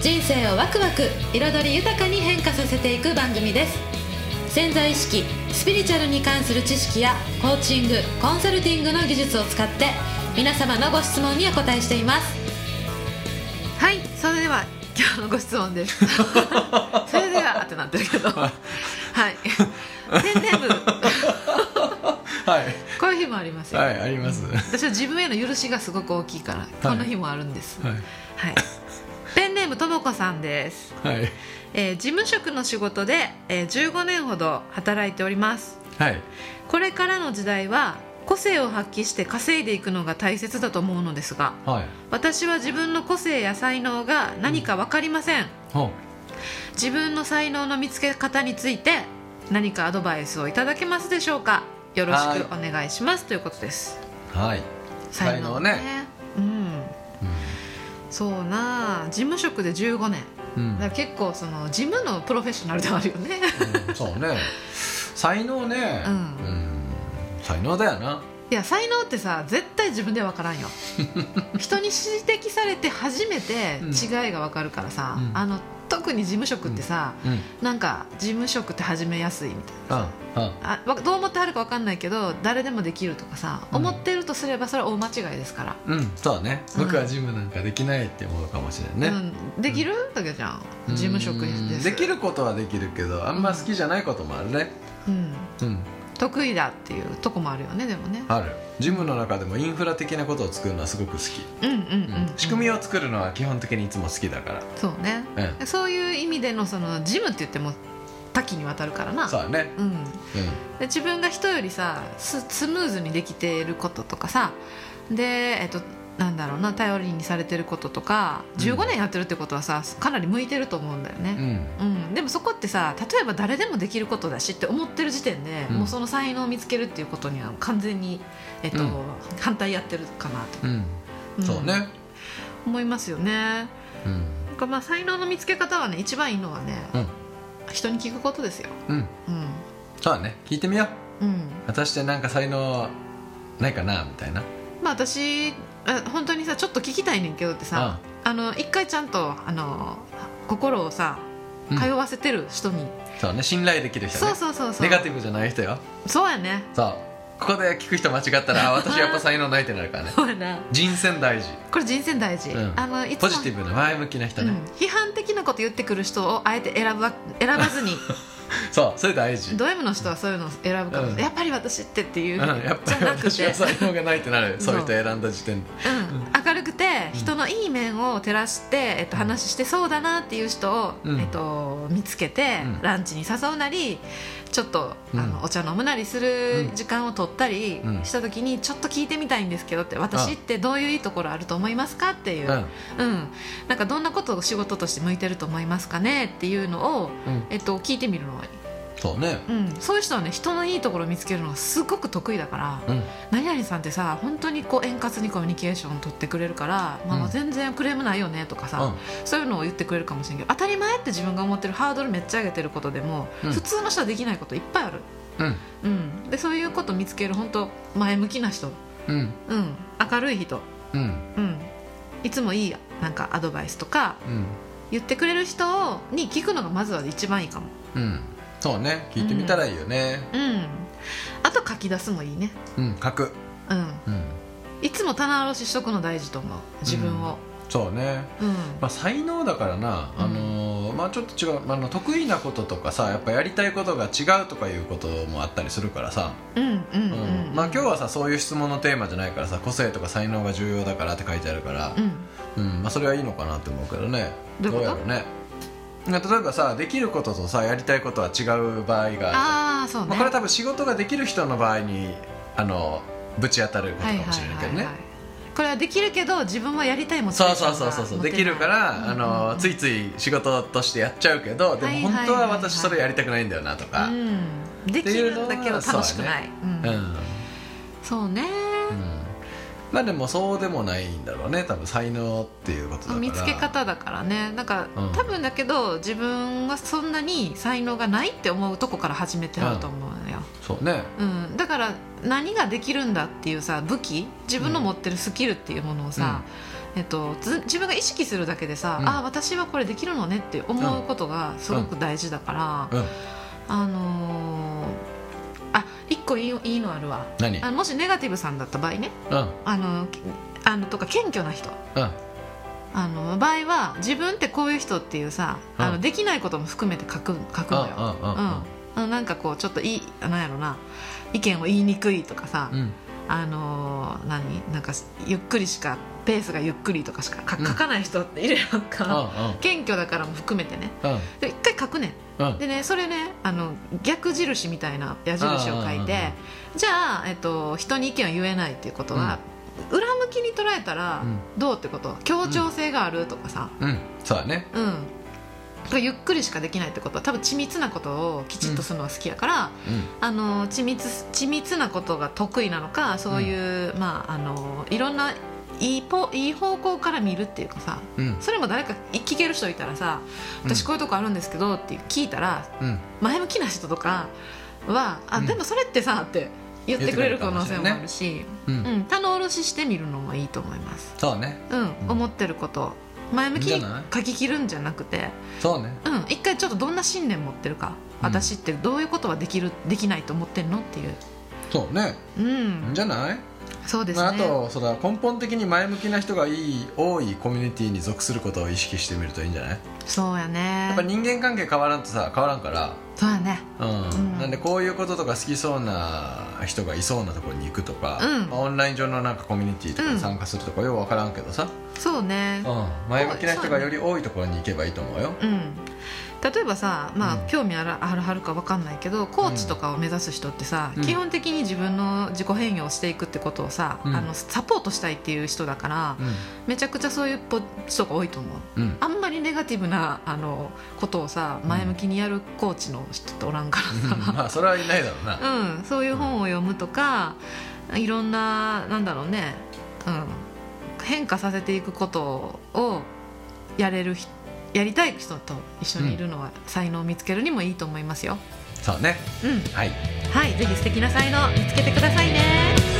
人生をワクワク彩り豊かに変化させていく番組です。潜在意識スピリチュアルに関する知識やコーチングコンサルティングの技術を使って皆様のご質問にお答えしています。はいそれでは今日のご質問です。それではってなってるけど。はい。ペンネーム。はい。こういう日もありますよ、はいあります。私は自分への許しがすごく大きいからこの日もあるんです。はい。はい、ームともこさんです、はい。えー事務職の仕事で、えー15年ほど働いております。はい。これからの時代は個性を発揮して稼いでいくのが大切だと思うのですがはい。私は自分の個性や才能が何か分かりません。ほ自分の才能の見つけ方について何かアドバイスをいただけますでしょうか。よろしくお願いします。ということです。うはい。才能ね。うんそうなあ事務職で15年。うん、だから結構その事務のプロフェッショナルではあるよね。うん。そうね。才能ねうんん。才能だよないや才能ってさ絶対自分では分からんよ。人に指摘されて初めてうん。違いが分かるからさ、うん。あの特に事務職ってさ、うん。なんか事務職って始めやすいみたいなあわどう思ってはるか分かんないけど誰でもできるとかさ、うん。思ってるとすればそれは大間違いですから、うんそうだね。うん。僕はジムなんかできないって思うかもしれないね、うん、できる？だけじゃん。事務職うんです。できることはできるけどあんま好きじゃないこともあるね。うん、うん得意だっていうとこもあるよねでもね。ある。ジムの中でもインフラ的なことを作るのはすごく好き、うんうん仕組みを作るのは基本的にいつも好きだから。そうね、うそういう意味でのそのジムって言っても多岐にわたるからな。そうだね。うん、うで自分が人よりさススムーズにできていることとかさ。で、えっと、なんだろうな頼りにされてることとかうん。15年やってるってことはさかなり向いてると思うんだよんうね、ん。うん。でもそこってさ例えば誰でもできることだしって思ってる時点で、うん。もうその才能を見つけるっていうことには完全に、えっとうん。反対やってるかなと、そうね。思いますよね。うん。なんかまあ才能の見つけ方はね一番いいのはね、うん。人に聞くことですよ。うん。うん。そうだね。聞いてみよう。うん。私ってなんか才能ないかなみたいな。まあ私あ本当にさちょっと聞きたいねんけどってさ、あの一回ちゃんとあの心をさうん。通わせてる人に、そうね信頼できる人ね。そうそうそうそう。ネガティブじゃない人よ。そうやね。そう。ここで聞く人間違ったらあ 私やっぱ才能ないってなるからね。そうやな。人選大事。これ人生大事、うん。あのいつもポジティブな前向きな人ね、うん、批判的なこと言ってくる人をあえて選ば選ばずに そうそれ大事。ド M の人はそういうのを選ぶかも、うん。やっぱり私ってっていう、うん、やっぱり私は才能がないってなる。そそうういう人選んだ時点で。うん、明るくて人のいい面を照らして、えっと、話してそうだなっていう人を、うん。えっと、見つけて、うん。ランチに誘うなりちょっと、うん。あのお茶飲むなりする時間を取ったりうん。した時に、ちょっと聞いてみたいんですけどって私ってどういういいところあると思いますかっていう、うん。うん。なんかどんなことを仕事として向いてると思いますかねっていうのを、うん。えっと、聞いてみるのがいい。そうね。うん、そういう人はね人のいいところを見つけるのがすごく得意だから、うん。何々さんってさ本当にこう円滑にコミュニケーションを取ってくれるから、まあ、うん全然クレームないよねとかさ、うん。そういうのを言ってくれるかもしれんけど当たり前って自分が思ってるハードルめっちゃ上げてることでも、うん。普通の人はできないこといっぱいある、うん。うん、でそういうこと見つける本当前向きな人、うん。うん、明るい人、うん。うん、いつもいいなんかアドバイスとかうん。言ってくれる人に聞くのがまずは一番いいかも、うんそうね聞いてみたらいいよね。うん、あと書き出すもいいね、うん書く。うん、うん。いつも棚卸ししとくの大事と思う自分を、そうね。うん。まあ才能だからなあのーまあちょっと違うあの得意なこととかさやっぱやりたいことが違うとかいうこともあったりするからさ。うんうんうん。うん。まあ今日はさそういう質問のテーマじゃないからさ個性とか才能が重要だからって書いてあるから。うん。うん。まあそれはいいのかなって思うけどね。どういうこと？やろうね例えばさできることとさやりたいことは違う場合があああそうね、まあ、これは多分仕事ができる人の場合にあのぶち当たることかもしれないけどね。これはできるけど自分はやりたいモチベそうそうそうそう。そうできるから、あうんのうん。ついつい仕事としてやっちゃうけどでもはいはい本当ははいはい私それやりたくないんだよなとか、うん、できるんだけど楽しくない。うんうん。そうね。うんまあでもそうでもないんだろうね。多分才能っていうことだから。見つけ方だからね。なんか、うん。多分だけど自分はそんなに才能がないって思うとこから始めてあると思うのよ、そうね。うん。だから何ができるんだっていうさ武器？自分の持ってるスキルっていうものをさ、えっと、ず自分が意識するだけでさ、うん。あ私はこれできるのねって思うことがすごく大事だから、うん。あのーあ一個いいいいのあるわ。何？あのもしネガティブさんだった場合ね。うん。あのきあのとか謙虚な人。うん。あの場合は自分ってこういう人っていうさ、あうん。のできないことも含めて書く書くのよ、うんうんうんうん。うん。なんかこうちょっといいなんやろな。意見を言いにくいとかさ、うんあのー何？なんかゆっくりしかペースがゆっくりとかしか書かない人っているやんか、うん謙虚だからも含めてね。うん。で一回書くねうん。んでねそれねあの逆印みたいな矢印を書いてじゃあ、えっと、人に意見を言えないっていうことは、裏向きに捉えたらうん。どうってこと？協調性があるとかさ。うん。そうだね。うん、ゆっくりしかできないってことは多分緻密なことをきちっとするのが好きやから、あの緻密緻密なことが得意なのかそういう、まああのいろんないいぽいい方向から見るっていうかさうん。うんそれも誰か聞ける人いたらさ「うん。私こういうとこあるんですけど」って聞いたらうん。前向きな人とかは「あうん。でもそれってさ」って言ってくれる可能性もあるし、ううん。ん、棚卸ししてみるのもいいと思います。そうね。うん、うん。思ってること前向きに書き切るんじゃなくて。そうね。うん、一回ちょっとどんな信念持ってるか、うん。私ってどういうことはできるできないと思ってるのっていう。そうね。うん。んじゃない？そうですね、まあ、あとそれは根本的に前向きな人がいい多いコミュニティに属することを意識してみるといいんじゃない？そうやね。やっぱ人間関係変わらんとさ変わらんから。そうやね。うん。うん。なんでこういうこととか好きそうな人がいそうなところに行くとか、うん。まあオンライン上のなんかコミュニティとかに参加するとかよく分からんけどさ、そうね。うん。前向きな人がより多いところに行けばいいと思うよ。うん例えばさ、まあうん。興味あるあるはるか分かんないけどコーチとかを目指す人ってさ、うん。基本的に自分の自己変容をしていくってことをさ、うん。あのサポートしたいっていう人だから、めちゃくちゃそういうぽ人が多いと思う。うん。うんあんまりネガティブなあのことをさ前向きにやるコーチの人っておらんからさ、まあそれはいないだろうな、うん、そういう本を読むとかいろんななんだろうね、うん、変化させていくことをやれる人やりたい人と一緒にいるのは、才能を見つけるにもいいと思いますよ。そうねうん、はいはい、ぜひ素敵な才能見つけてくださいね。